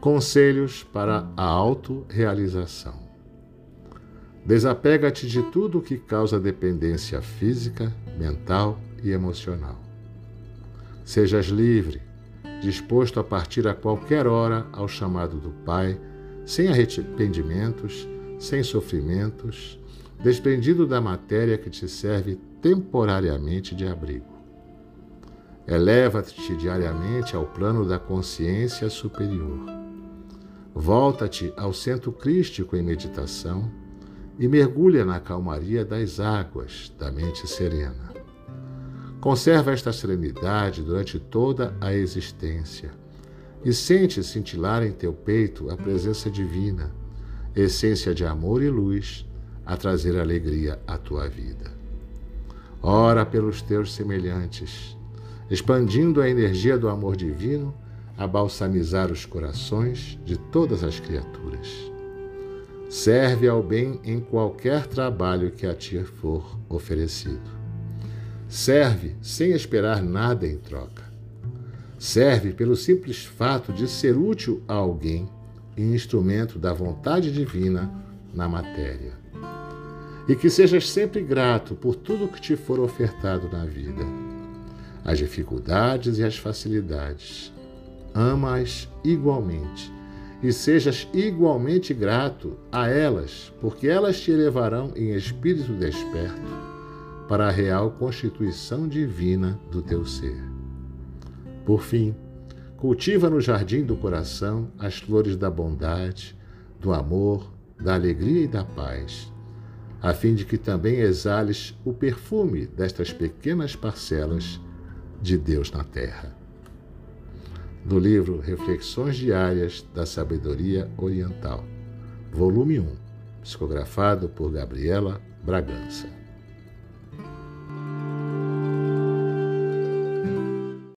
Conselhos para a autorrealização. Desapega-te de tudo o que causa dependência física, mental e emocional. Sejas livre, disposto a partir a qualquer hora ao chamado do Pai, sem arrependimentos, sem sofrimentos, desprendido da matéria que te serve temporariamente de abrigo. Eleva-te diariamente ao plano da consciência superior. Volta-te ao centro crístico em meditação e mergulha na calmaria das águas da mente serena. Conserva esta serenidade durante toda a existência e sente cintilar em teu peito a presença divina, essência de amor e luz, a trazer alegria à tua vida. Ora pelos teus semelhantes, expandindo a energia do amor divino a balsamizar os corações de todas as criaturas. Serve ao bem em qualquer trabalho que a ti for oferecido. Serve sem esperar nada em troca. Serve pelo simples fato de ser útil a alguém e instrumento da vontade divina na matéria. E que sejas sempre grato por tudo que te for ofertado na vida as dificuldades e as facilidades. Ama-as igualmente e sejas igualmente grato a elas, porque elas te elevarão em espírito desperto para a real constituição divina do teu ser. Por fim, cultiva no jardim do coração as flores da bondade, do amor, da alegria e da paz, a fim de que também exales o perfume destas pequenas parcelas de Deus na Terra. Do livro Reflexões Diárias da Sabedoria Oriental, volume 1, psicografado por Gabriela Bragança.